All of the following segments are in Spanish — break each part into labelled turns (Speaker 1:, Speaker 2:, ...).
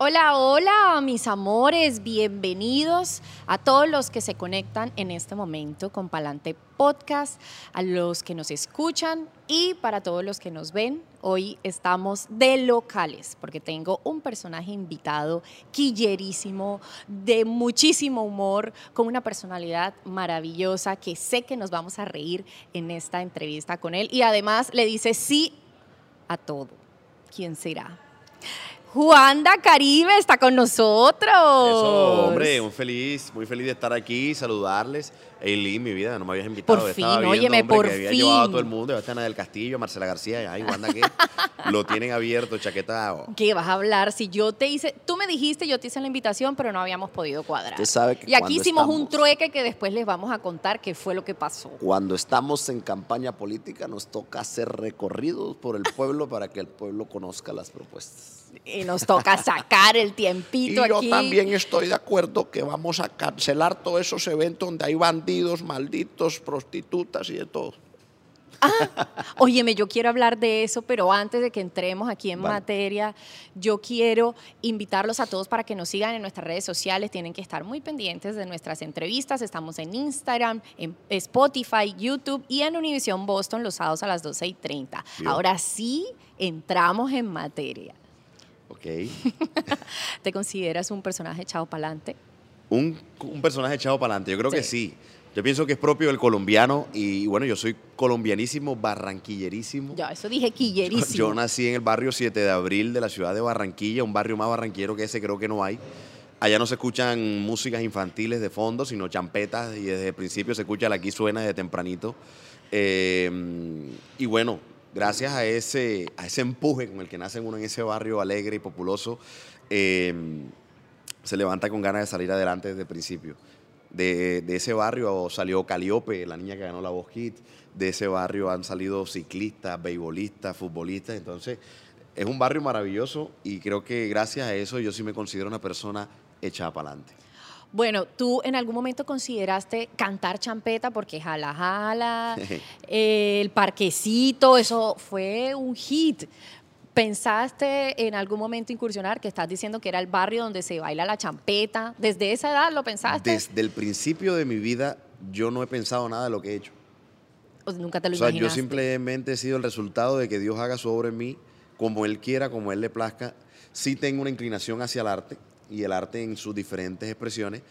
Speaker 1: Hola, hola, mis amores, bienvenidos a todos los que se conectan en este momento con Palante Podcast, a los que nos escuchan y para todos los que nos ven. Hoy estamos de locales porque tengo un personaje invitado quillerísimo, de muchísimo humor, con una personalidad maravillosa que sé que nos vamos a reír en esta entrevista con él y además le dice sí a todo. ¿Quién será? Juanda Caribe está con nosotros.
Speaker 2: Eso, hombre, muy feliz, muy feliz de estar aquí, saludarles. Eileen, mi vida, no me habías invitado.
Speaker 1: Por fin,
Speaker 2: viendo,
Speaker 1: óyeme,
Speaker 2: hombre,
Speaker 1: por
Speaker 2: que había
Speaker 1: fin.
Speaker 2: llevado a todo el mundo, ya está Ana del Castillo, Marcela García, ay, Wanda, que lo tienen abierto, chaquetado.
Speaker 1: ¿Qué vas a hablar? Si yo te hice, tú me dijiste, yo te hice la invitación, pero no habíamos podido cuadrar.
Speaker 3: Usted sabe que
Speaker 1: y aquí hicimos un trueque que después les vamos a contar qué fue lo que pasó.
Speaker 3: Cuando estamos en campaña política nos toca hacer recorridos por el pueblo para que el pueblo conozca las propuestas.
Speaker 1: Y nos toca sacar el
Speaker 3: Y
Speaker 1: tiempito
Speaker 3: yo
Speaker 1: aquí.
Speaker 3: también estoy de acuerdo que vamos a cancelar todos esos eventos donde hay bandidos, malditos, prostitutas y de todo.
Speaker 1: Óyeme, yo quiero hablar de eso, pero antes de que entremos aquí en
Speaker 3: Vale.
Speaker 1: materia, yo quiero invitarlos a todos para que nos sigan en nuestras redes sociales. Tienen que estar muy pendientes de nuestras entrevistas. Estamos en Instagram, en Spotify, YouTube y en Univision Boston los sábados a las 12 y 30.
Speaker 3: Bien.
Speaker 1: Ahora sí, entramos en materia.
Speaker 2: Ok.
Speaker 1: ¿Te consideras un personaje echado para adelante?
Speaker 2: Un, un personaje echado para adelante, yo creo que
Speaker 1: Sí.
Speaker 2: Yo pienso que es propio del colombiano y bueno, yo soy colombianísimo, barranquillerísimo.
Speaker 1: Ya, eso dije quillerísimo.
Speaker 2: Yo nací en el barrio 7 de abril de la ciudad de Barranquilla, un barrio más barranquero que ese creo que no hay. Allá no se escuchan músicas infantiles de fondo, sino champetas y desde el principio se escucha la aquí suena desde tempranito. Eh, y bueno, gracias a ese, a ese empuje con el que nace uno en ese barrio alegre y populoso, eh, se levanta con ganas de salir adelante desde el principio. De, de ese barrio salió Caliope, la niña que ganó la Voz Hit. De ese barrio han salido ciclistas, beisbolistas, futbolistas. Entonces, es un barrio maravilloso y creo que gracias a eso yo sí me considero una persona echada para adelante.
Speaker 1: Bueno, tú en algún momento consideraste cantar champeta porque jala jala, eh, el parquecito, eso fue un hit. ¿Pensaste en algún momento incursionar, que estás diciendo que era el barrio donde se baila la champeta? ¿Desde esa edad lo pensaste?
Speaker 2: Desde el principio de mi vida yo no he pensado nada de lo que he hecho.
Speaker 1: ¿O nunca te lo
Speaker 2: O sea, yo simplemente he sido el resultado de que Dios haga su obra en mí como Él quiera, como Él le plazca. Sí tengo una inclinación hacia el arte y el arte en sus diferentes expresiones,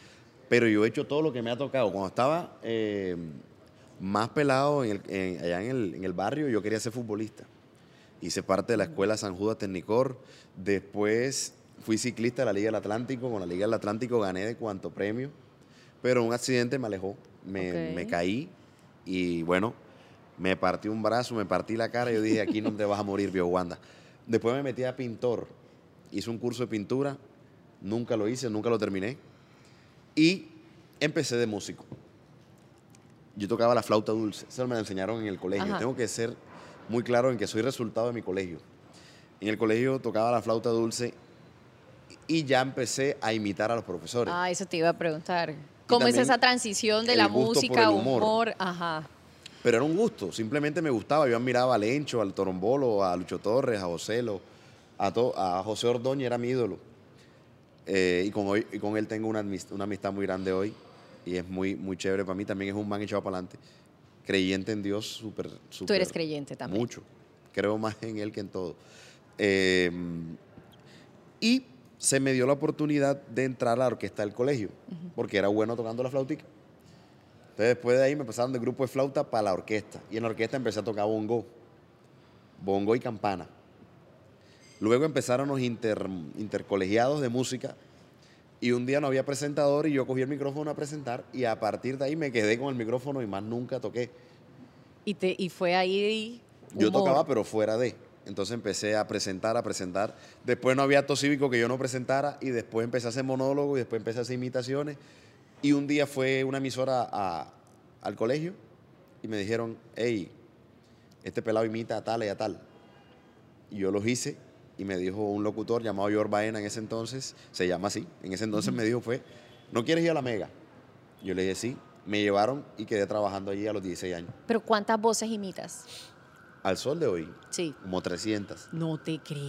Speaker 2: pero yo he hecho todo lo que me ha tocado. Cuando estaba eh, más pelado en el- en- allá en el, en el barrio, yo quería ser futbolista. Hice parte de la escuela San Judas Tecnicor. Después fui ciclista de la Liga del Atlántico. Con la Liga del Atlántico gané de cuanto premio, pero un accidente me alejó. Me,
Speaker 1: Ok.
Speaker 2: me caí y bueno, me partí un brazo, me partí la cara y yo dije, aquí no te vas a morir, viejo Wanda. Después me metí a pintor. Hice un curso de pintura. Nunca lo hice, nunca lo terminé. Y empecé de músico. Yo tocaba la flauta dulce. Eso me lo enseñaron en el colegio.
Speaker 1: Ajá.
Speaker 2: Tengo que ser muy claro en que soy resultado de mi colegio. En el colegio tocaba la flauta dulce y ya empecé a imitar a los profesores.
Speaker 1: Ah, eso te iba a preguntar. ¿Cómo es esa transición de la música, humor.
Speaker 2: humor.
Speaker 1: Ajá.
Speaker 2: Pero era un gusto, simplemente me gustaba. Yo admiraba a Lencho, al Torombolo, a Lucho Torres, a Joselo, a, a José Ordóñez, era mi ídolo. Eh, y, con hoy, y con él tengo una, una amistad muy grande hoy y es muy, muy chévere para mí. También es un man echado para adelante, creyente en Dios, súper,
Speaker 1: Tú eres creyente también.
Speaker 2: Mucho. Creo más en él que en todo. Eh, y se me dio la oportunidad de entrar a la orquesta del colegio, porque era bueno tocando la flautica. Entonces después de ahí me pasaron del grupo de flauta para la orquesta. Y en la orquesta empecé a tocar bongo. Bongo y campana. Luego empezaron los inter- intercolegiados de música. Y un día no había presentador y yo cogí el micrófono a presentar. Y a partir de ahí me quedé con el micrófono y más nunca toqué.
Speaker 1: Y, te, y fue ahí.
Speaker 2: Yo tocaba, pero fuera de. Entonces empecé a presentar, a presentar. Después no había acto cívico que yo no presentara y después empecé a hacer monólogo y después empecé a hacer imitaciones. Y un día fue una emisora a- al colegio y me dijeron, hey, este pelado imita a tal y a tal. Y yo los hice y me dijo un locutor llamado George Baena en ese entonces, se llama así, en ese entonces me dijo fue, ¿no quieres ir a la Mega? Yo le dije sí, me llevaron y quedé trabajando allí a los 16 años.
Speaker 1: Pero ¿cuántas voces imitas?
Speaker 2: Al sol de hoy,
Speaker 1: Sí.
Speaker 2: como 300.
Speaker 1: No te creo.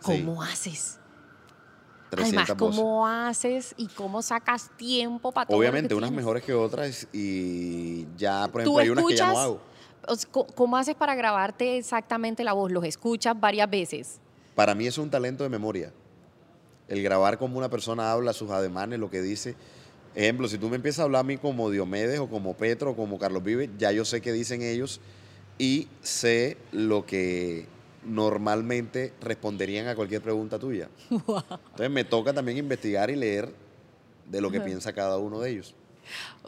Speaker 2: Sí.
Speaker 1: ¿Cómo haces? Además,
Speaker 2: 300
Speaker 1: ¿cómo
Speaker 2: voces.
Speaker 1: haces y cómo sacas tiempo para todo? lo
Speaker 2: Obviamente,
Speaker 1: que
Speaker 2: unas
Speaker 1: tienes?
Speaker 2: mejores que otras y ya, por
Speaker 1: ¿Tú
Speaker 2: ejemplo, hay unas que ya no hago.
Speaker 1: ¿Cómo haces para grabarte exactamente la voz? ¿Los escuchas varias veces?
Speaker 2: Para mí eso es un talento de memoria. El grabar como una persona habla, sus ademanes, lo que dice. Ejemplo, si tú me empiezas a hablar a mí como Diomedes o como Petro o como Carlos Vive, ya yo sé qué dicen ellos y sé lo que normalmente responderían a cualquier pregunta tuya. Entonces me toca también investigar y leer de lo que piensa cada uno de ellos.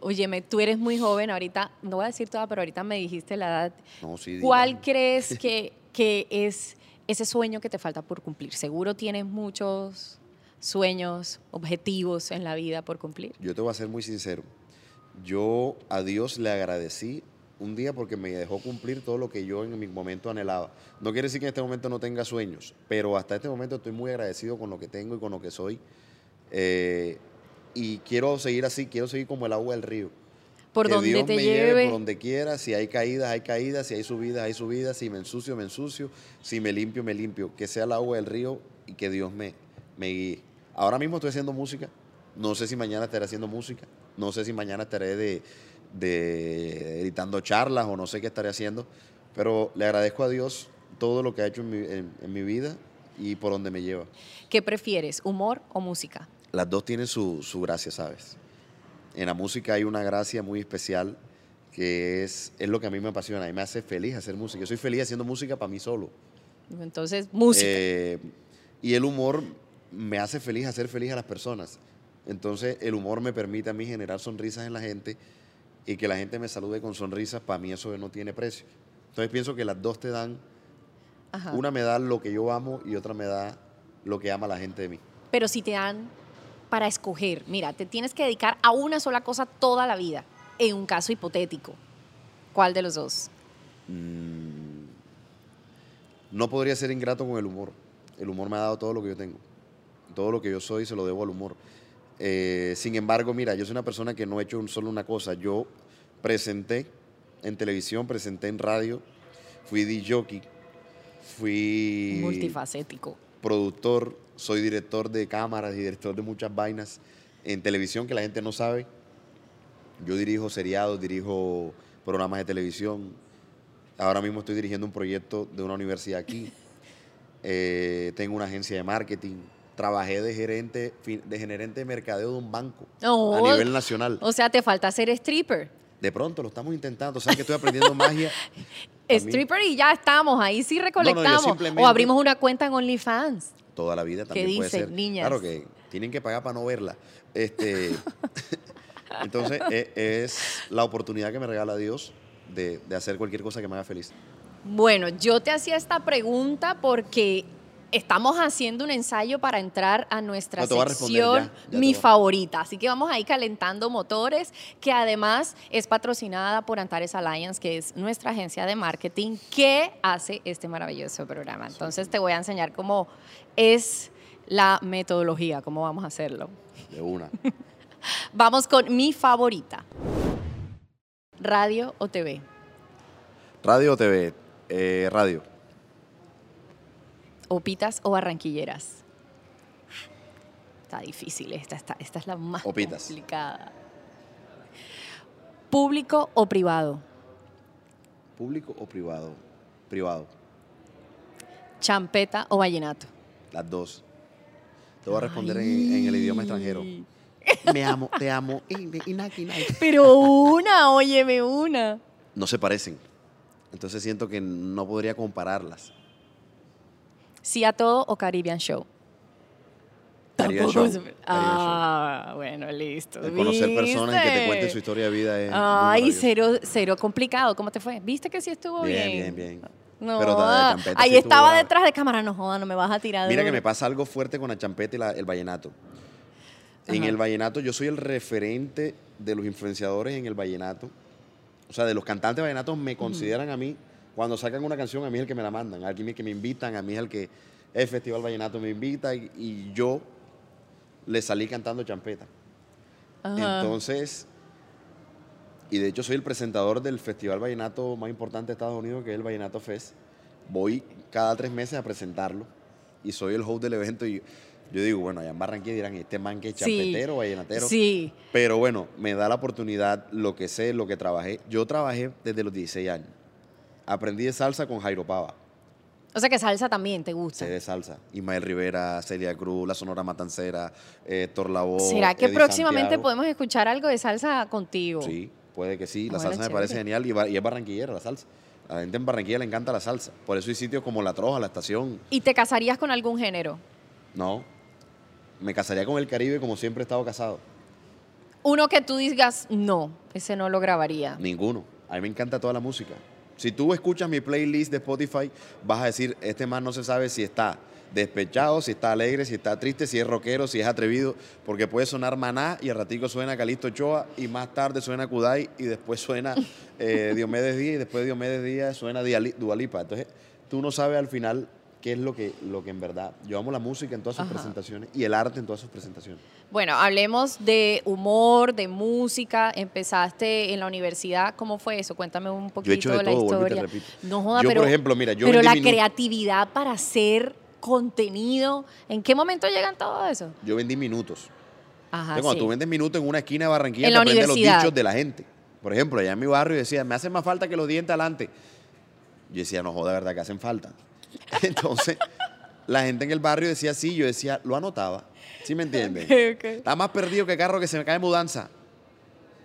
Speaker 1: Óyeme, tú eres muy joven ahorita, no voy a decir toda, pero ahorita me dijiste la edad.
Speaker 2: No, sí,
Speaker 1: ¿Cuál crees que, que es ese sueño que te falta por cumplir? Seguro tienes muchos sueños, objetivos en la vida por cumplir.
Speaker 2: Yo te voy a ser muy sincero. Yo a Dios le agradecí un día porque me dejó cumplir todo lo que yo en mi momento anhelaba. No quiere decir que en este momento no tenga sueños, pero hasta este momento estoy muy agradecido con lo que tengo y con lo que soy. Eh, y quiero seguir así, quiero seguir como el agua del río.
Speaker 1: Por
Speaker 2: que
Speaker 1: donde
Speaker 2: Dios
Speaker 1: te
Speaker 2: me
Speaker 1: lleve.
Speaker 2: por donde quiera. Si hay caídas, hay caídas. Si hay subidas, hay subidas. Si me ensucio, me ensucio. Si me limpio, me limpio. Que sea el agua del río y que Dios me, me guíe. Ahora mismo estoy haciendo música. No sé si mañana estaré haciendo música. No sé si mañana estaré de, de editando charlas o no sé qué estaré haciendo. Pero le agradezco a Dios todo lo que ha hecho en mi, en- en mi vida y por donde me lleva.
Speaker 1: ¿Qué prefieres, humor o música?
Speaker 2: Las dos tienen su, su gracia, ¿sabes? En la música hay una gracia muy especial que es, es lo que a mí me apasiona y me hace feliz hacer música. Yo soy feliz haciendo música para mí solo.
Speaker 1: Entonces, música.
Speaker 2: Eh, y el humor me hace feliz hacer feliz a las personas. Entonces el humor me permite a mí generar sonrisas en la gente y que la gente me salude con sonrisas, para mí eso no tiene precio. Entonces pienso que las dos te dan,
Speaker 1: Ajá.
Speaker 2: una me da lo que yo amo y otra me da lo que ama la gente de mí.
Speaker 1: Pero si te dan para escoger, mira, te tienes que dedicar a una sola cosa toda la vida, en un caso hipotético. ¿Cuál de los dos?
Speaker 2: Mm, no podría ser ingrato con el humor. El humor me ha dado todo lo que yo tengo. Todo lo que yo soy se lo debo al humor. Eh, sin embargo, mira, yo soy una persona que no he hecho un- solo una cosa. Yo presenté en televisión, presenté en radio, fui DJ, fui
Speaker 1: Multifacético.
Speaker 2: Productor, soy director de cámaras y director de muchas vainas en televisión que la gente no sabe. Yo dirijo seriados, dirijo programas de televisión. Ahora mismo estoy dirigiendo un proyecto de una universidad aquí. Eh, tengo una agencia de marketing. Trabajé de gerente, de gerente de mercadeo de un banco
Speaker 1: Oh,
Speaker 2: a nivel nacional.
Speaker 1: O sea, te falta ser stripper.
Speaker 2: De pronto lo estamos intentando. ¿Sabes que estoy aprendiendo magia?
Speaker 1: Stripper y ya estamos, ahí sí recolectamos. o abrimos una cuenta en OnlyFans.
Speaker 2: Toda la vida también puede
Speaker 1: dice,
Speaker 2: ser.
Speaker 1: niñas?
Speaker 2: Claro que tienen que pagar para no verla. Este, entonces, e- es la oportunidad que me regala Dios de, de hacer cualquier cosa que me haga feliz.
Speaker 1: Bueno, yo te hacía esta pregunta porque estamos haciendo un ensayo para entrar a nuestra
Speaker 2: No, a
Speaker 1: sección
Speaker 2: ya, ya te
Speaker 1: Mi
Speaker 2: a-
Speaker 1: favorita. Así que vamos ahí calentando motores, que además es patrocinada por Antares Alliance, que es nuestra agencia de marketing que hace este maravilloso programa. Entonces te voy a enseñar cómo es la metodología, cómo vamos a hacerlo.
Speaker 2: De una.
Speaker 1: Vamos con mi favorita. Radio o TV.
Speaker 2: Radio o TV. Eh, radio.
Speaker 1: Opitas o barranquilleras. Está difícil esta, esta, esta es la más
Speaker 2: Opitas.
Speaker 1: complicada. Público o privado.
Speaker 2: ¿Público o privado? Privado.
Speaker 1: Champeta o vallenato.
Speaker 2: Las dos. Te voy a responder en, en el idioma extranjero. Me amo, te amo.
Speaker 1: Pero una, óyeme una.
Speaker 2: No se parecen. Entonces siento que no podría compararlas.
Speaker 1: Sí a todo o Caribbean Show.
Speaker 2: Caribbean Show, Caribbean
Speaker 1: Ah, bueno, listo.
Speaker 2: El conocer personas y que te
Speaker 1: ¿Viste?
Speaker 2: cuenten su historia de vida es.
Speaker 1: Ay, cero, cero complicado. ¿Cómo te fue? ¿Viste que sí estuvo bien?
Speaker 2: Bien, bien, bien.
Speaker 1: No,
Speaker 2: Pero
Speaker 1: ah, ahí
Speaker 2: sí
Speaker 1: estaba detrás de cámara. No joda, no me vas a tirar.
Speaker 2: Mira que me pasa algo fuerte con la champeta y la- el vallenato. En el vallenato, yo soy el referente de los influenciadores en el vallenato. O sea, de los cantantes vallenatos me consideran a mí, cuando sacan una canción, a mí es el que me la mandan, a mí es el que me invitan, a mí es el que el Festival Vallenato me invita y, y yo le salí cantando champeta.
Speaker 1: Ajá.
Speaker 2: Entonces, y de hecho soy el presentador del festival vallenato más importante de Estados Unidos, que es el Vallenato Fest. Voy cada tres meses a presentarlo y soy el host del evento y Yo digo, bueno, allá en Barranquilla dirán, este man que es
Speaker 1: Sí.
Speaker 2: champetero, vallenatero.
Speaker 1: Sí.
Speaker 2: Pero bueno, me da la oportunidad, lo que sé, lo que trabajé. Yo trabajé desde los 16 años. Aprendí de salsa con Jairo Pava,
Speaker 1: O sea que salsa también te gusta.
Speaker 2: sé de salsa. Ismael Rivera, Celia Cruz, La Sonora Matancera, eh, Héctor Lavoe,
Speaker 1: ¿Será que
Speaker 2: Eddie
Speaker 1: próximamente
Speaker 2: Santiago.
Speaker 1: podemos escuchar algo de salsa contigo?
Speaker 2: Sí, puede que sí. La
Speaker 1: bueno,
Speaker 2: salsa me parece genial y, y es barranquillera la salsa. A la gente en Barranquilla le encanta la salsa. Por eso hay sitios como La Troja, La Estación.
Speaker 1: ¿Y te casarías con algún género?
Speaker 2: No. Me casaría con el Caribe como siempre he estado casado.
Speaker 1: Uno que tú digas, no, ese no lo grabaría.
Speaker 2: Ninguno. A mí me encanta toda la música. Si tú escuchas mi playlist de Spotify, vas a decir, este man no se sabe si está despechado, si está alegre, si está triste, si es rockero, si es atrevido, porque puede sonar Maná y al ratico suena Calixto Ochoa y más tarde suena Kudai y después suena eh, Diomedes Díaz y después de Diomedes Díaz suena Dualipa. Entonces, tú no sabes al final qué es lo que, lo que en verdad. Yo amo la música en todas sus
Speaker 1: Ajá.
Speaker 2: presentaciones y el arte en todas sus presentaciones.
Speaker 1: Bueno, hablemos de humor, de música. Empezaste en la universidad, ¿cómo fue eso? Cuéntame un poquito
Speaker 2: Yo he hecho de
Speaker 1: la
Speaker 2: todo, te
Speaker 1: historia.
Speaker 2: repito.
Speaker 1: No joda,
Speaker 2: Yo,
Speaker 1: pero,
Speaker 2: por ejemplo, mira, yo
Speaker 1: pero la creatividad para hacer contenido, ¿en qué momento llegan todo eso?
Speaker 2: Yo vendí minutos.
Speaker 1: Ajá,
Speaker 2: Entonces, cuando
Speaker 1: sí.
Speaker 2: tú vendes minutos en una esquina de Barranquilla,
Speaker 1: En
Speaker 2: te aprendes los dichos de la gente. Por ejemplo, allá en mi barrio decía, me hace más falta que los dientes adelante. Yo decía, no joda, verdad que hacen falta. Entonces, la gente en el barrio decía sí, yo decía, lo anotaba. ¿Sí me entiendes?
Speaker 1: Ok, ok.
Speaker 2: Está más perdido que carro que se me cae de mudanza.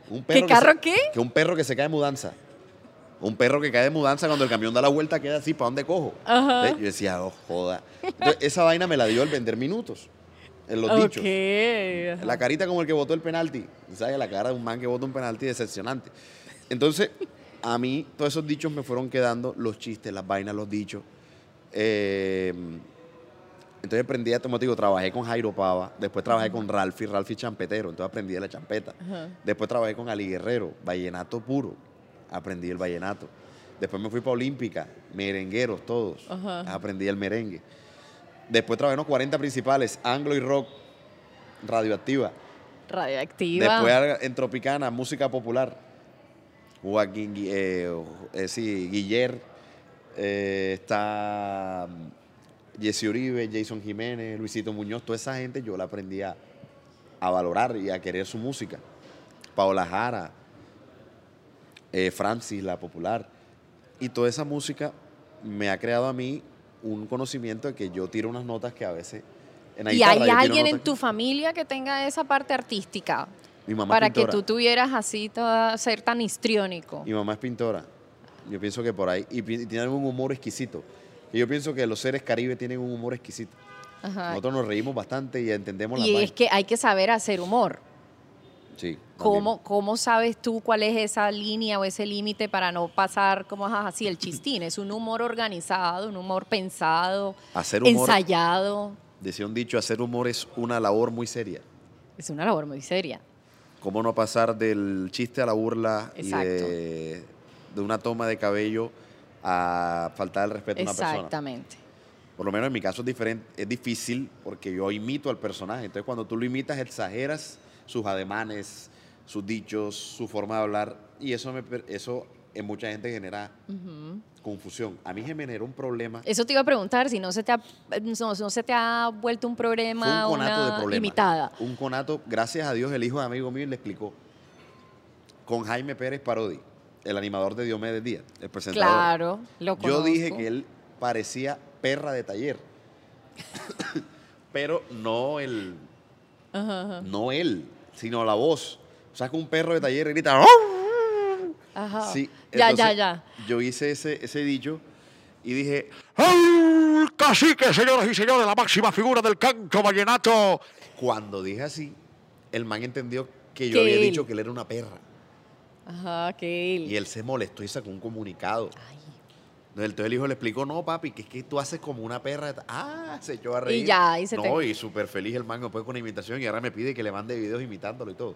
Speaker 2: Un perro
Speaker 1: ¿Qué carro
Speaker 2: se-
Speaker 1: qué?
Speaker 2: Que un perro que se cae de mudanza. Un perro que cae de mudanza cuando el camión da la vuelta queda así, ¿para dónde cojo? Entonces, Yo decía, oh, joda. Entonces, esa vaina me la dio el vender minutos. En los dichos. La carita como el que votó el penalti. ¿Sabes? La cara de un man que vota un penalti decepcionante. Entonces, a mí todos esos dichos me fueron quedando, los chistes, las vainas, los dichos. Eh, entonces aprendí a, digo, trabajé con Jairo Pava, después trabajé con Ralphie, Ralphie champetero, entonces aprendí de la champeta. Después trabajé con Ali Guerrero, vallenato puro, aprendí el vallenato. Después me fui para Olímpica, merengueros todos, aprendí el merengue. Después trabajé en los 40 principales, anglo y rock, radioactiva.
Speaker 1: Radioactiva.
Speaker 2: Después en Tropicana, música popular. Joaquín, eh, eh, sí, Guiller, eh, está mm, Jesse Uribe, Jason Jiménez, Luisito Muñoz, toda esa gente yo la aprendí a, a valorar y a querer su música. Paola Jara, eh, Francis, la popular. Y toda esa música me ha creado a mí un conocimiento de que yo tiro unas notas que a veces en
Speaker 1: ¿Y hay alguien en tu familia que tenga esa parte artística?
Speaker 2: Mi mamá es
Speaker 1: Para que tú tuvieras así toda, ser tan histriónico.
Speaker 2: Mi mamá es pintora. Yo pienso que por ahí. Y, y tienen un humor exquisito. Y yo pienso que los seres caribe tienen un humor exquisito.
Speaker 1: Ajá.
Speaker 2: Nosotros nos reímos bastante y entendemos la
Speaker 1: Y es que hay que saber hacer humor.
Speaker 2: Sí.
Speaker 1: ¿Cómo, ¿Cómo sabes tú cuál es esa línea o ese límite para no pasar como así el chistín? Es un humor organizado, un humor pensado,
Speaker 2: Hacer humor.
Speaker 1: ensayado.
Speaker 2: Decía un dicho: hacer humor es una labor muy seria.
Speaker 1: Es una labor muy seria.
Speaker 2: ¿Cómo no pasar del chiste a la burla y
Speaker 1: Exacto.
Speaker 2: de, de una toma de cabello a faltar el respeto a una persona?
Speaker 1: Exactamente.
Speaker 2: Por lo menos en mi caso es diferente, es difícil porque yo imito al personaje. Entonces cuando tú lo imitas, exageras sus ademanes, sus dichos, su forma de hablar y eso, me, eso en mucha gente genera confusión. A mí se me generó un problema.
Speaker 1: Eso te iba a preguntar, si no se te ha, no, no se te ha vuelto un
Speaker 2: Fue
Speaker 1: problema,
Speaker 2: un conato de
Speaker 1: una
Speaker 2: problemas.
Speaker 1: imitada.
Speaker 2: Un conato, gracias a Dios, el hijo de amigo mío le explicó. Con Jaime Pérez Parodi, el animador de Diomedes Díaz, el presentador.
Speaker 1: Claro, lo
Speaker 2: Yo dije que él parecía perra de taller. Pero no el,
Speaker 1: Ajá, ajá.
Speaker 2: no él, sino la voz. O sea, que un perro de taller grita.
Speaker 1: Ajá.
Speaker 2: Sí,
Speaker 1: ya, ya, ya.
Speaker 2: Yo hice ese, ese dicho y dije,
Speaker 4: ¡El cacique, señoras y señores, la máxima figura del canto vallenato!
Speaker 2: cuando dije así, el man entendió que yo había
Speaker 1: él.
Speaker 2: dicho que él era una perra.
Speaker 1: Ajá, que él.
Speaker 2: Y él se molestó y sacó un comunicado.
Speaker 1: Ay.
Speaker 2: Entonces, el hijo le explicó, no, papi, que es que tú haces como una perra. Ah, se echó a reír.
Speaker 1: ya, y se
Speaker 2: No,
Speaker 1: te-
Speaker 2: y súper feliz el man después con la imitación y ahora me pide que le mande videos imitándolo y todo.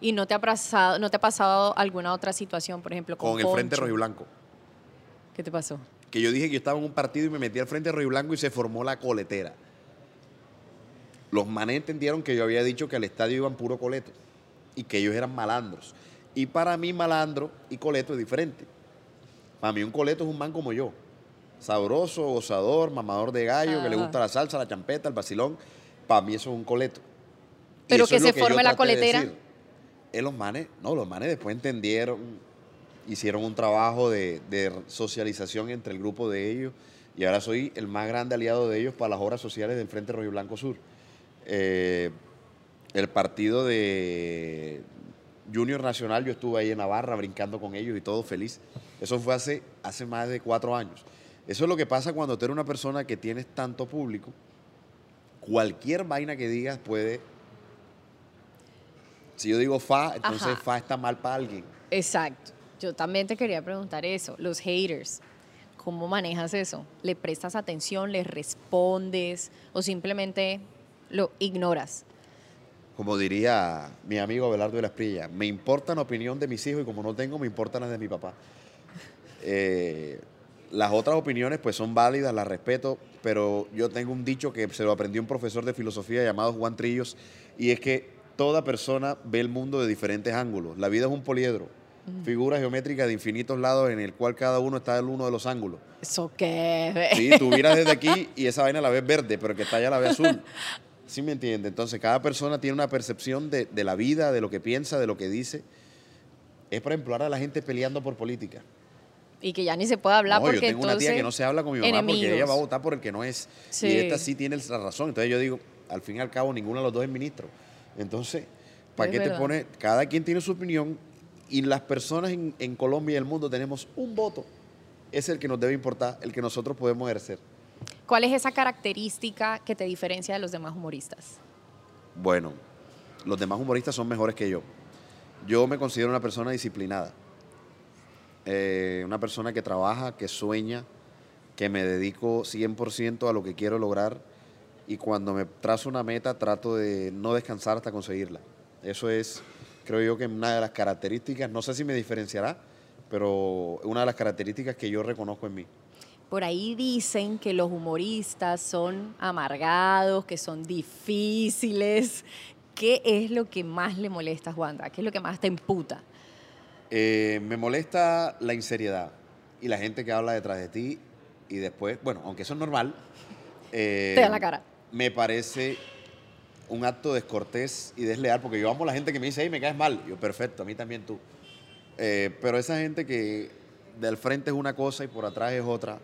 Speaker 1: ¿Y no te ha pasado, no te ha pasado alguna otra situación, por ejemplo, con,
Speaker 2: Con el Frente? Rojo y Blanco.
Speaker 1: ¿Qué te pasó?
Speaker 2: Que yo dije que yo estaba en un partido y me metí al Frente Rojo y Blanco y se formó la coletera. Los manes entendieron que yo había dicho que al estadio iban puro coleto y que ellos eran malandros. Y para mí malandro y coleto es diferente. Para mí un coleto es un man como yo. Sabroso, gozador, mamador de gallo, que le gusta la salsa, la champeta, el vacilón. para mí eso es un coleto.
Speaker 1: Pero que se forme la
Speaker 2: de
Speaker 1: coletera.
Speaker 2: decir. Eh, los manes, no, los manes después entendieron, hicieron un trabajo de, de socialización entre el grupo de ellos y ahora soy el más grande aliado de ellos para las obras sociales del Frente Rojo Blanco Sur. Eh, el partido de Junior Nacional, yo estuve ahí en Navarra brincando con ellos y todo feliz. Eso fue hace, hace más de cuatro años. Eso es lo que pasa cuando tú eres una persona que tienes tanto público. Cualquier vaina que digas puede... Si yo digo fa, entonces
Speaker 1: Ajá.
Speaker 2: fa está mal para alguien.
Speaker 1: Exacto. Yo también te quería preguntar eso. Los haters, ¿cómo manejas eso? ¿Le prestas atención, les respondes o simplemente lo ignoras?
Speaker 2: Como diría mi amigo Abelardo de la Esprilla, me importa la opinión de mis hijos y como no tengo, me importan las de mi papá. Eh, las otras opiniones pues son válidas, las respeto, pero yo tengo un dicho que se lo aprendió un profesor de filosofía llamado Juan Trillos y es que toda persona ve el mundo de diferentes ángulos. La vida es un poliedro, figura geométrica de infinitos lados en el cual cada uno está en uno de los ángulos.
Speaker 1: ¿Eso qué?
Speaker 2: Sí, tú miras desde aquí y esa vaina la ves verde, pero el que está allá la ve azul. ¿Sí me entiende? Entonces, cada persona tiene una percepción de, de la vida, de lo que piensa, de lo que dice. Es, por ejemplo, ahora la gente peleando por política.
Speaker 1: Y que ya ni se puede hablar
Speaker 2: No,
Speaker 1: porque
Speaker 2: yo tengo una tía que no se habla con mi mamá porque ella va a votar por el que no es.
Speaker 1: Sí.
Speaker 2: Y esta sí tiene la razón. Entonces yo digo, al fin y al cabo, ninguno de los dos es ministro. Entonces, ¿para
Speaker 1: Es
Speaker 2: qué te pones? Cada quien tiene su opinión y las personas en, en Colombia y el mundo tenemos un voto. Es el que nos debe importar, el que nosotros podemos ejercer.
Speaker 1: ¿Cuál es esa característica que te diferencia de los demás humoristas?
Speaker 2: Bueno, los demás humoristas son mejores que yo. Yo me considero una persona disciplinada. Eh, una persona que trabaja, que sueña, que me dedico 100% a lo que quiero lograr y cuando me trazo una meta trato de no descansar hasta conseguirla. Eso es, creo yo, que una de las características, no sé si me diferenciará, pero una de las características que yo reconozco en mí.
Speaker 1: Por ahí dicen que los humoristas son amargados, que son difíciles. ¿Qué es lo que más le molesta a Juanda? ¿Qué es lo que más te emputa?
Speaker 2: Eh, me molesta la inseriedad y la gente que habla detrás de ti y después, bueno, aunque eso es normal, eh,
Speaker 1: Te da la cara.
Speaker 2: Me parece un acto descortés y desleal porque yo amo a la gente que me dice, hey, me caes mal. Yo, perfecto, a mí también tú. Eh, pero esa gente que del frente es una cosa y por atrás es otra,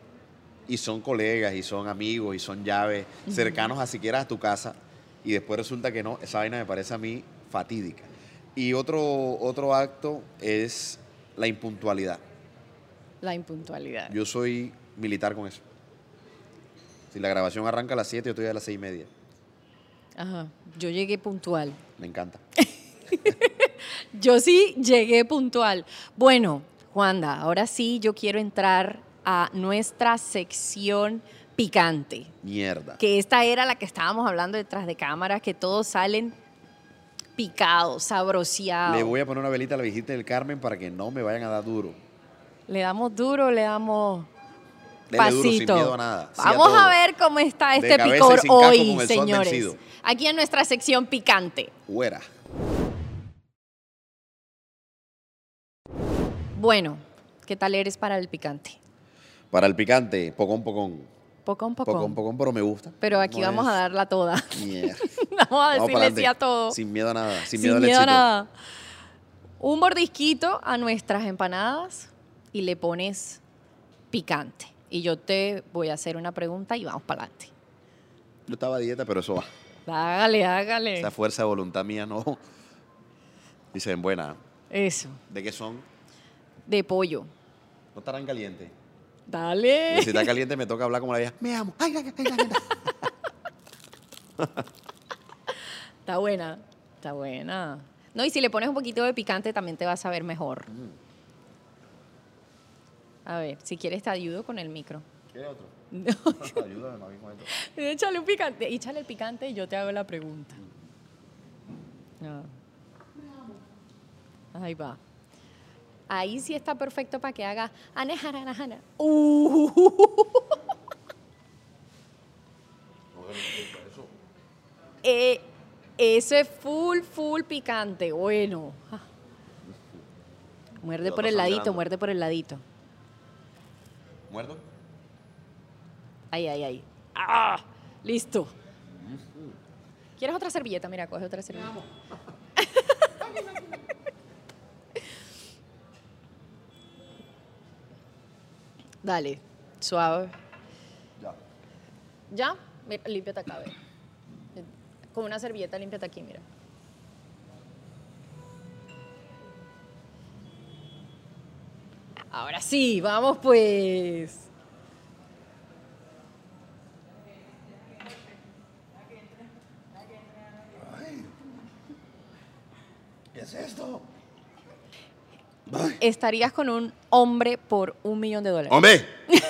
Speaker 2: y son colegas y son amigos y son llaves cercanos a siquiera a tu casa, y después resulta que no, esa vaina me parece a mí fatídica. Y otro, otro acto es la impuntualidad.
Speaker 1: La impuntualidad.
Speaker 2: Yo soy militar con eso. Si la grabación arranca a las 7, yo estoy a las 6 y media.
Speaker 1: Ajá. Yo llegué puntual.
Speaker 2: Me encanta.
Speaker 1: Yo sí llegué puntual. Bueno, Juanda, ahora sí yo quiero entrar a nuestra sección picante.
Speaker 2: Mierda.
Speaker 1: que esta era la que estábamos hablando detrás de cámaras, que todos salen picados, sabroseados.
Speaker 2: Le voy a poner una velita a la visita del Carmen para que no me vayan a dar duro.
Speaker 1: Le damos duro, le damos
Speaker 2: Dele duro sin
Speaker 1: pasito.
Speaker 2: miedo a nada. sí
Speaker 1: Vamos
Speaker 2: todo.
Speaker 1: a, ver cómo está este picor hoy, señores. Aquí en nuestra sección picante.
Speaker 2: Fuera.
Speaker 1: Bueno, ¿qué tal eres para el picante?
Speaker 2: Para el picante, pocón, pocón.
Speaker 1: Poco a poco.
Speaker 2: Pocón, pocón, pero me gusta.
Speaker 1: Pero aquí
Speaker 2: No
Speaker 1: vamos a darla toda.
Speaker 2: mierda.
Speaker 1: vamos a decirle sí a todo.
Speaker 2: Sin miedo a nada. Sin
Speaker 1: Sin
Speaker 2: miedo al
Speaker 1: miedo a nada. Un mordisquito a nuestras empanadas y le pones picante. Y yo te voy a hacer una pregunta y vamos para adelante.
Speaker 2: Yo estaba a dieta, pero eso va.
Speaker 1: Hágale, hágale.
Speaker 2: Esa fuerza de voluntad mía no. Dicen, buena.
Speaker 1: Eso,
Speaker 2: ¿De qué son?
Speaker 1: de pollo.
Speaker 2: No estarán calientes.
Speaker 1: Dale.
Speaker 2: Y si está caliente me toca hablar como la vieja. Me amo. Ay, ay, ay, ay.
Speaker 1: Está buena, está buena. No, y si le pones un poquito de picante también te vas a ver mejor. A ver, si quieres te ayudo con el micro.
Speaker 2: ¿Qué otro?
Speaker 1: No,
Speaker 2: Ayúdame, mami, con esto.
Speaker 1: échale un picante, échale el picante y yo te hago la pregunta. No. Ahí va. Ahí sí está perfecto para que haga anejaranajana. Uh. Eh, eso es full, full picante. Bueno. Ah. Muerde por el ladito, muerde por el ladito.
Speaker 2: ¿Muerto?
Speaker 1: Ay, ay, ay. ¡Ah! Listo. ¿Quieres otra servilleta? Mira, coge otra servilleta. Dale, suave.
Speaker 3: Ya.
Speaker 1: ¿Ya? Mira, límpiate acá, ve. Con una servilleta, límpiate aquí, mira. Ahora sí, vamos pues.
Speaker 3: ¿Qué es esto?
Speaker 1: Estarías con un hombre por un millón de dólares.
Speaker 2: ¡Hombre!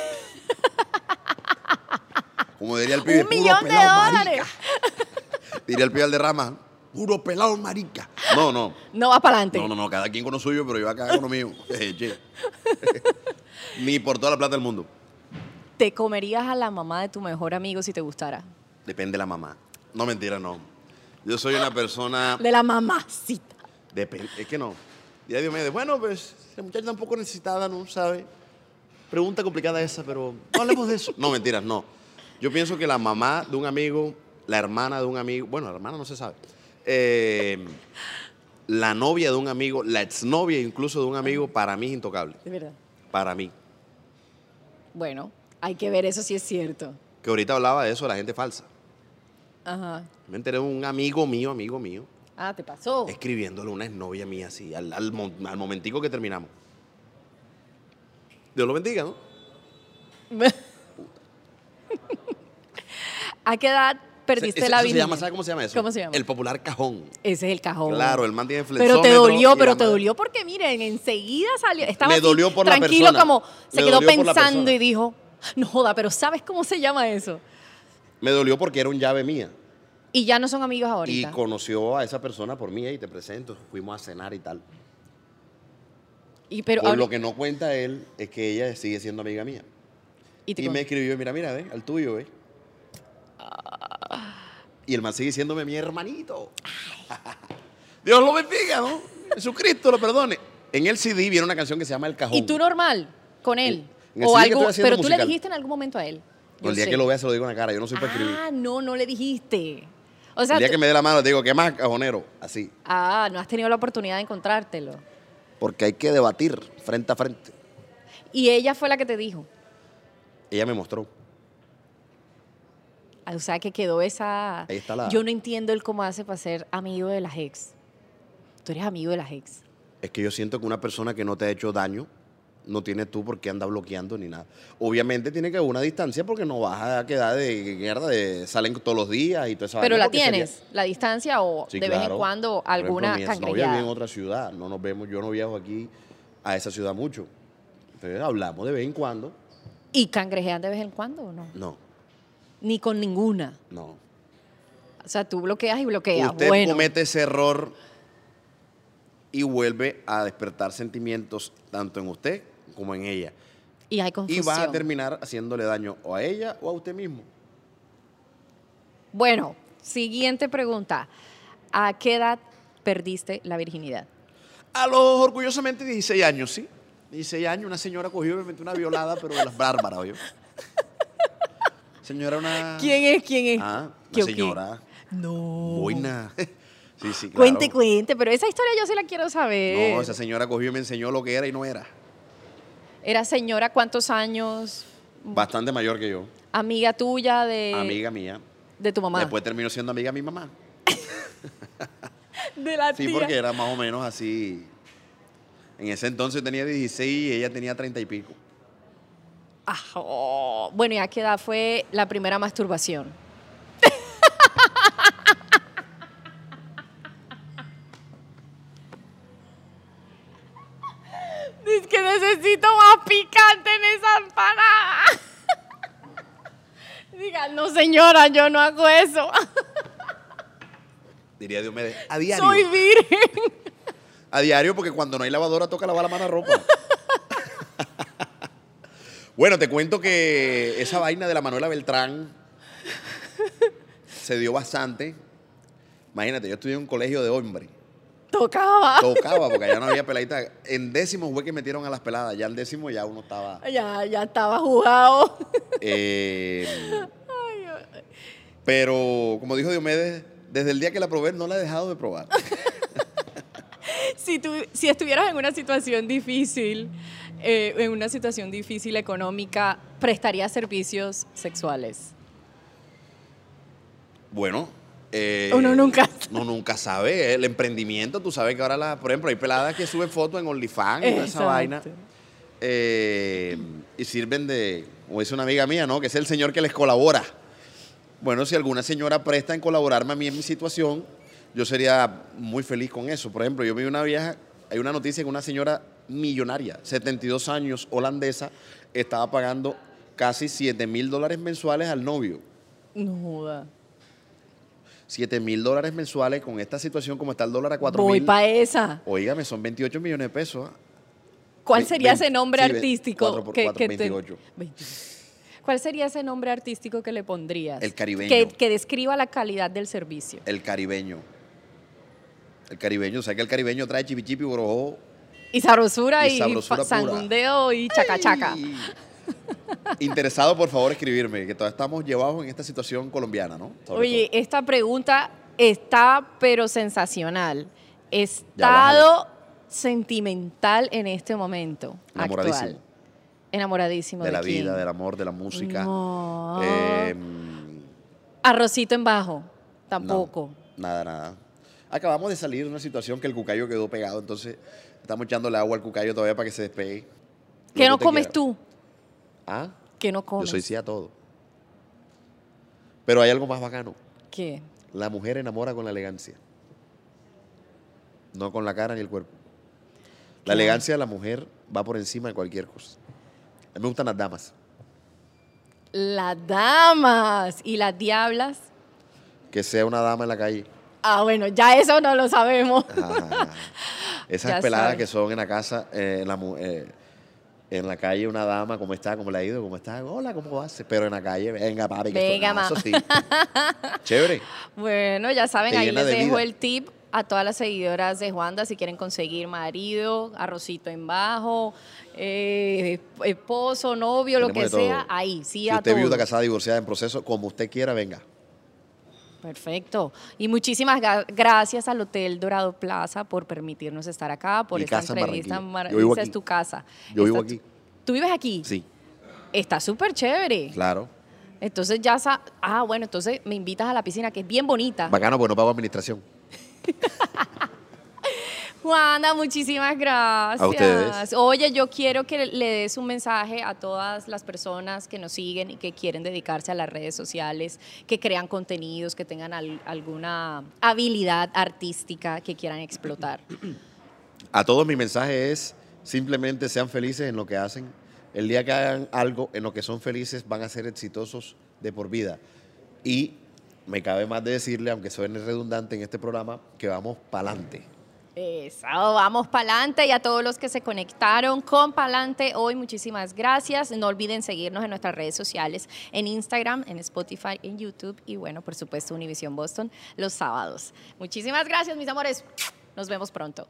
Speaker 2: Como diría el pibe,
Speaker 1: un
Speaker 2: puro
Speaker 1: millón de
Speaker 2: pelado
Speaker 1: dólares.
Speaker 2: marica. Diría el pibe al de rama, puro pelado marica. No, no.
Speaker 1: No va para adelante.
Speaker 2: No, no, no, cada quien con lo suyo, pero yo acá con lo mío. Ni por toda la plata del mundo.
Speaker 1: ¿Te comerías a la mamá de tu mejor amigo si te gustara?
Speaker 2: Depende de la mamá. No, mentira, no. Yo soy una persona...
Speaker 1: De la mamacita.
Speaker 2: Depende, es que no. Y Dios me dice, bueno, pues la muchacha tampoco necesitada, ¿no? ¿Sabe? Pregunta complicada esa, pero no hablemos de eso. No, mentiras, no. Yo pienso que la mamá de un amigo, la hermana de un amigo, bueno, la hermana no se sabe, eh, la novia de un amigo, la exnovia incluso de un amigo, para mí es intocable.
Speaker 1: De verdad.
Speaker 2: Para mí.
Speaker 1: Bueno, hay que ver eso si es cierto.
Speaker 2: Que ahorita hablaba de eso, de la gente falsa.
Speaker 1: Ajá.
Speaker 2: Me enteré de un amigo mío, amigo mío,
Speaker 1: Ah, te pasó.
Speaker 2: escribiéndole una exnovia mía así, al, al, mo- al momentico que terminamos. Dios lo bendiga, ¿no?
Speaker 1: ¿A qué edad perdiste la
Speaker 2: eso se
Speaker 1: virginidad?
Speaker 2: llama, ¿Sabe cómo se llama eso?
Speaker 1: ¿Cómo se llama?
Speaker 2: El popular cajón.
Speaker 1: Ese es el cajón.
Speaker 2: Claro, el man tiene
Speaker 1: Pero te dolió, pero
Speaker 2: la
Speaker 1: te
Speaker 2: madre-
Speaker 1: dolió porque miren, enseguida salió. Estaba
Speaker 2: Me dolió por la
Speaker 1: tranquilo
Speaker 2: persona.
Speaker 1: como se
Speaker 2: Me
Speaker 1: quedó
Speaker 2: la
Speaker 1: pensando y dijo, no joda, pero ¿sabes cómo se llama eso?
Speaker 2: Me dolió porque era un llave mía.
Speaker 1: Y ya no son amigos
Speaker 2: Y
Speaker 1: ahorita.
Speaker 2: conoció a esa persona por mí y te presento. Fuimos a cenar y tal.
Speaker 1: Y, pero ahora-
Speaker 2: lo que no cuenta él es que ella sigue siendo amiga mía.
Speaker 1: y te
Speaker 2: Y me escribió, mira, mira, ve, al tuyo, ve. Y el man sigue siéndome mi hermanito. Dios lo bendiga, ¿no? Jesucristo lo perdone. En el CD viene una canción que se llama El Cajón.
Speaker 1: ¿Y tú normal con él?
Speaker 2: en
Speaker 1: o algo, pero tú le dijiste en algún momento a él. Yo
Speaker 2: el día
Speaker 1: sé.
Speaker 2: que lo vea se lo digo en la cara. Yo no soy para escribir.
Speaker 1: Ah, no, no le dijiste. O sea,
Speaker 2: el día
Speaker 1: tú-
Speaker 2: que me dé la mano, te digo, ¿qué más, cajonero? Así.
Speaker 1: ah, no has tenido la oportunidad de encontrártelo.
Speaker 3: Porque hay que debatir frente a frente.
Speaker 1: Y ella fue la que te dijo.
Speaker 2: Ella me mostró.
Speaker 1: Ah, O sea, que quedó esa...
Speaker 2: Ahí está la-
Speaker 1: Yo no entiendo el cómo hace para ser amigo de las ex. Tú eres amigo de las ex.
Speaker 2: Es que yo siento que una persona que no te ha hecho daño, no tienes tú por qué anda bloqueando ni nada. Obviamente tiene que haber una distancia porque no vas a quedar de mierda, de salen todos los días y toda esa
Speaker 1: Pero la
Speaker 2: sería-
Speaker 1: tienes, la distancia o
Speaker 2: Sí,
Speaker 1: de vez en cuando alguna cangrejeada.
Speaker 2: vive en otra ciudad, no nos vemos, yo no viajo aquí a esa ciudad mucho. Entonces hablamos de vez en cuando.
Speaker 1: ¿Y cangrejean de vez en cuando o no?
Speaker 2: No,
Speaker 1: Ni con ninguna.
Speaker 2: no.
Speaker 1: O sea, tú bloqueas y bloqueas.
Speaker 2: Usted
Speaker 1: bueno,
Speaker 2: comete ese error y vuelve a despertar sentimientos tanto en usted como en ella.
Speaker 1: y hay
Speaker 2: Y
Speaker 1: confusión.
Speaker 2: vas a terminar haciéndole daño o a ella o a usted mismo.
Speaker 1: Bueno, siguiente pregunta. ¿A qué edad perdiste la virginidad?
Speaker 2: A los orgullosamente 16 años, ¿sí? 16 años, una señora cogió y me metió una violada, pero de las bárbaras, oye. Señora, una.
Speaker 1: ¿Quién es? ¿Quién es?
Speaker 2: Ah, una señora.
Speaker 1: No.
Speaker 2: Boina. Sí, sí, claro.
Speaker 1: Cuente, cuente, pero esa historia yo sí la quiero saber.
Speaker 2: No, esa señora cogió y me enseñó lo que era y no era.
Speaker 1: Era señora, ¿cuántos años?
Speaker 2: Bastante mayor que yo.
Speaker 1: Amiga tuya de,
Speaker 2: Amiga mía.
Speaker 1: de tu mamá.
Speaker 2: Después terminó siendo amiga de mi mamá.
Speaker 1: de la
Speaker 2: Sí,
Speaker 1: tía.
Speaker 2: porque era más o menos así. En ese entonces tenía 16 y ella tenía 30 y pico.
Speaker 1: Ah, oh. Bueno, ¿y a qué edad fue la primera masturbación? Es que necesito más picante en esa empanada. Diga, no señora, yo no hago eso.
Speaker 2: Diría Diomedes. A diario.
Speaker 1: Soy virgen.
Speaker 2: A diario, porque cuando no hay lavadora toca lavar la mano a ropa. bueno, te cuento que esa vaina de la Manuela Beltrán se dio bastante. Imagínate, yo estudié en un colegio de hombres.
Speaker 1: Tocaba.
Speaker 2: Tocaba, porque allá no había peladita. En décimo fue que metieron a las peladas. Ya en décimo ya uno estaba.
Speaker 1: Ya, ya estaba jugado.
Speaker 2: eh, pero, como dijo Diomedes, Desde el día que la probé no la he dejado de probar.
Speaker 1: Si, tú, si estuvieras en una situación difícil, eh, en una situación difícil económica, ¿prestarías servicios sexuales?
Speaker 2: Bueno. Eh,
Speaker 1: Uno nunca
Speaker 2: No, nunca sabe. El emprendimiento, tú sabes que ahora, la, por ejemplo, hay peladas que suben fotos en OnlyFans y toda esa vaina. eh, y sirven de, como dice una amiga mía, ¿no? Que es el señor que les colabora. Bueno, si alguna señora presta en colaborarme a mí en mi situación, yo sería muy feliz con eso. Por ejemplo, yo vi una vieja, hay una noticia que una señora millonaria, 72 años, holandesa, estaba pagando casi 7 mil dólares mensuales al novio.
Speaker 1: No joda.
Speaker 2: 7 mil dólares mensuales con esta situación como está el dólar a 4
Speaker 1: Voy
Speaker 2: mil.
Speaker 1: para esa.
Speaker 2: Oígame, son 28 millones de pesos. ¿ah?
Speaker 1: ¿Cuál sería ese nombre
Speaker 2: sí,
Speaker 1: artístico?
Speaker 2: cuatro por cuatro,
Speaker 1: te-
Speaker 2: 28.
Speaker 1: 28. ¿Cuál sería ese nombre artístico que le pondrías?
Speaker 2: El caribeño.
Speaker 1: Que, que describa la calidad del servicio.
Speaker 2: El caribeño. El caribeño, o sea que el caribeño trae chipichipi, borojó.
Speaker 1: Y sabrosura
Speaker 2: Y
Speaker 1: y,
Speaker 2: sabrosura pura.
Speaker 1: sangundeo y chacachaca.
Speaker 2: Ay. Interesado, por favor, escribirme, que todavía estamos llevados en esta situación colombiana, ¿no? Sobre
Speaker 1: Oye,
Speaker 2: todo.
Speaker 1: esta pregunta está pero sensacional. Estado sentimental en este momento
Speaker 2: Enamoradísimo.
Speaker 1: actual. Enamoradísimo de,
Speaker 2: de la
Speaker 1: quién?
Speaker 2: vida, del amor, de la música.
Speaker 1: No.
Speaker 2: Eh,
Speaker 1: Arrocito en bajo. Tampoco.
Speaker 2: No, nada, nada. Acabamos de salir de una situación que el cucayo quedó pegado, entonces estamos echándole agua al cucayo todavía para que se despegue.
Speaker 1: ¿Qué no comes tú?
Speaker 2: ¿Ah?
Speaker 1: ¿Qué no
Speaker 2: Yo
Speaker 1: comes?
Speaker 2: soy sí a todo. Pero hay algo más bacano.
Speaker 1: ¿Qué?
Speaker 2: La mujer enamora con la elegancia. No con la cara ni el cuerpo. La elegancia de la mujer va por encima de cualquier cosa. A mí me gustan las damas.
Speaker 1: Las damas y las diablas.
Speaker 2: Que sea una dama en la calle.
Speaker 1: Ah, bueno, ya eso no lo sabemos.
Speaker 2: Esas
Speaker 1: Ya
Speaker 2: peladas
Speaker 1: sabes.
Speaker 2: que son en la casa, eh, la, eh, en la calle, una dama, ¿cómo está? ¿Cómo le ha ido? ¿Cómo está? Hola, ¿cómo vas? Pero en la calle, venga, papi, que
Speaker 1: Venga,
Speaker 2: esto- eso sí. Chévere.
Speaker 1: Bueno, ya saben,
Speaker 2: Te
Speaker 1: ahí les
Speaker 2: de
Speaker 1: dejo
Speaker 2: vida.
Speaker 1: el tip a todas las seguidoras de Juanda si quieren conseguir marido, arrocito en bajo, eh, esposo, novio, lo que sea, ahí, sí
Speaker 2: Si
Speaker 1: a
Speaker 2: usted viuda, casada, divorciada, en proceso, como usted quiera, venga.
Speaker 1: Perfecto. Y muchísimas gracias al Hotel Dorado Plaza por permitirnos estar acá, por
Speaker 2: Mi
Speaker 1: esta
Speaker 2: casa
Speaker 1: entrevista. Mar-
Speaker 2: Yo vivo
Speaker 1: esa es
Speaker 2: aquí.
Speaker 1: tu casa.
Speaker 2: Yo vivo aquí.
Speaker 1: ¿Tú vives aquí?
Speaker 2: Sí,
Speaker 1: Está súper chévere.
Speaker 2: claro.
Speaker 1: Entonces ya sa Ah, bueno, entonces me invitas a la piscina, que es bien bonita.
Speaker 2: Bacano, porque no pago administración.
Speaker 1: Juana, muchísimas gracias.
Speaker 2: A ustedes.
Speaker 1: Oye, yo quiero que le des un mensaje a todas las personas que nos siguen y que quieren dedicarse a las redes sociales, que crean contenidos, que tengan al- alguna habilidad artística que quieran explotar.
Speaker 2: A todos mi mensaje es simplemente sean felices en lo que hacen. El día que hagan algo en lo que son felices van a ser exitosos de por vida. Y me cabe más de decirle, aunque suene redundante en este programa, que vamos para adelante.
Speaker 1: Eso, vamos para adelante y a todos los que se conectaron con Palante hoy, muchísimas gracias. No olviden seguirnos en nuestras redes sociales, en Instagram, en Spotify, en YouTube y bueno, por supuesto, Univision Boston los sábados. Muchísimas gracias, mis amores. Nos vemos pronto.